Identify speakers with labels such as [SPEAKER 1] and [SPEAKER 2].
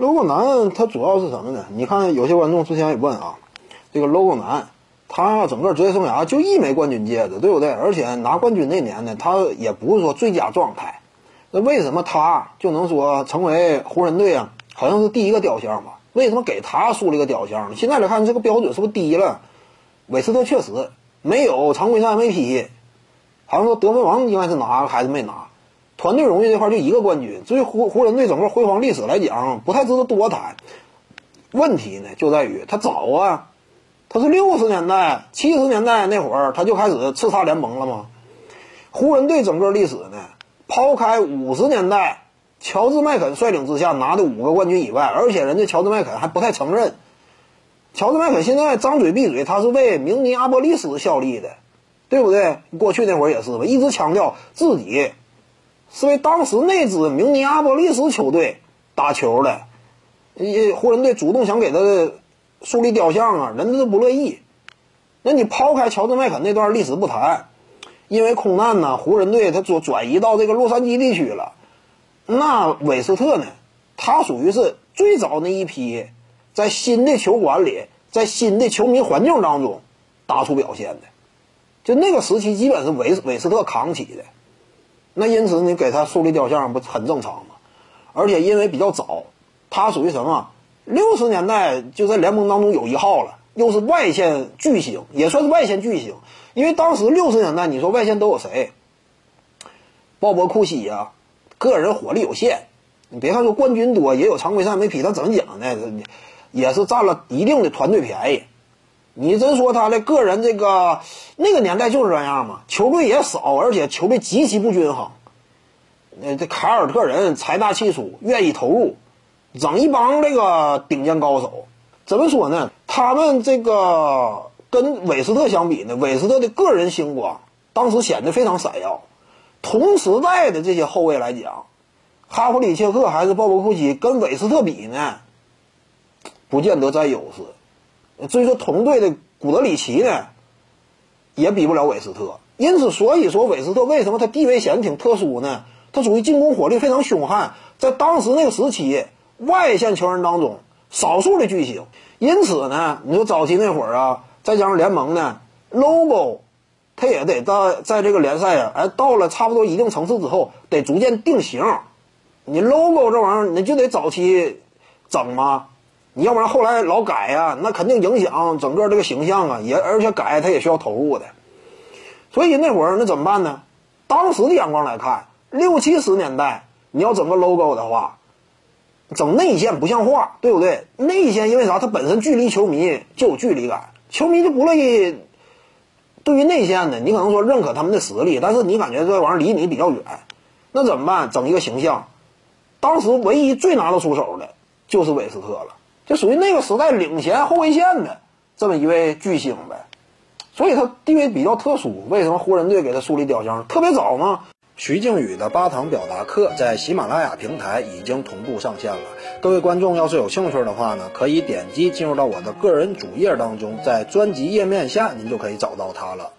[SPEAKER 1] logo 男他主要是什么呢？你看有些观众之前也问啊，这个 logo 男他整个职业生涯就一枚冠军戒指，对不对？而且拿冠军那年呢，他也不是说最佳状态。那为什么他就能说成为湖人队啊？好像是第一个雕像吧？为什么给他树立个雕像呢？现在来看这个标准是不是低了？韦斯特确实没有常规赛 MVP，好像说得分王应该是拿还是没拿？团队荣誉这块就一个冠军，至于湖湖人队整个辉煌历史来讲，不太值得多谈。问题呢就在于他早啊，他是六十年代、七十年代那会儿他就开始叱咤联盟了吗？湖人队整个历史呢？抛开五十年代乔治麦肯率领之下拿的五个冠军以外，而且人家乔治麦肯还不太承认。乔治麦肯现在张嘴闭嘴，他是为明尼阿波利斯效力的，对不对？过去那会儿也是吧，一直强调自己是为当时那支明尼阿波利斯球队打球的。湖人队主动想给他树立雕像啊，人家都不乐意。那你抛开乔治麦肯那段历史不谈。因为空难呢，湖人队他转转移到这个洛杉矶地区了。那韦斯特呢，他属于是最早那一批，在新的球馆里，在新的球迷环境当中打出表现的。就那个时期，基本是韦韦斯特扛起的。那因此你给他树立雕像不很正常吗？而且因为比较早，他属于什么？六十年代就在联盟当中有一号了。又是外线巨星，也算是外线巨星，因为当时六十年代，你说外线都有谁？鲍勃库西呀，个人火力有限。你别看说冠军多，也有常规赛没匹，他怎么讲呢？也是占了一定的团队便宜。你真说他的个人这个那个年代就是这样嘛？球队也少，而且球队极其不均衡。呃，这凯尔特人财大气粗，愿意投入，整一帮这个顶尖高手。怎么说呢？他们这个跟韦斯特相比呢，韦斯特的个人星光当时显得非常闪耀。同时代的这些后卫来讲，哈弗里切克还是鲍勃库奇，跟韦斯特比呢，不见得占优势。至于说同队的古德里奇呢，也比不了韦斯特。因此，所以说韦斯特为什么他地位显得挺特殊呢？他属于进攻火力非常凶悍，在当时那个时期，外线球员当中。少数的巨星，因此呢，你说早期那会儿啊，再加上联盟呢，logo，他也得在在这个联赛啊，哎，到了差不多一定层次之后，得逐渐定型。你 logo 这玩意儿，你就得早期整嘛，你要不然后来老改呀，那肯定影响整个这个形象啊，也而且改它也需要投入的。所以那会儿那怎么办呢？当时的眼光来看，六七十年代你要整个 logo 的话。整内线不像话，对不对？内线因为啥？它本身距离球迷就有距离感，球迷就不乐意。对于内线呢，你可能说认可他们的实力，但是你感觉这玩意儿离你比较远，那怎么办？整一个形象。当时唯一最拿得出手的就是韦斯特了，就属于那个时代领衔后卫线的这么一位巨星呗。所以他地位比较特殊。为什么湖人队给他树立雕像？特别早吗？徐静宇的八堂表达课在喜马拉雅平台已经同步上线了。各位观众要是有兴趣的话呢，可以点击进入到我的个人主页当中，在专辑页面下您就可以找到它了。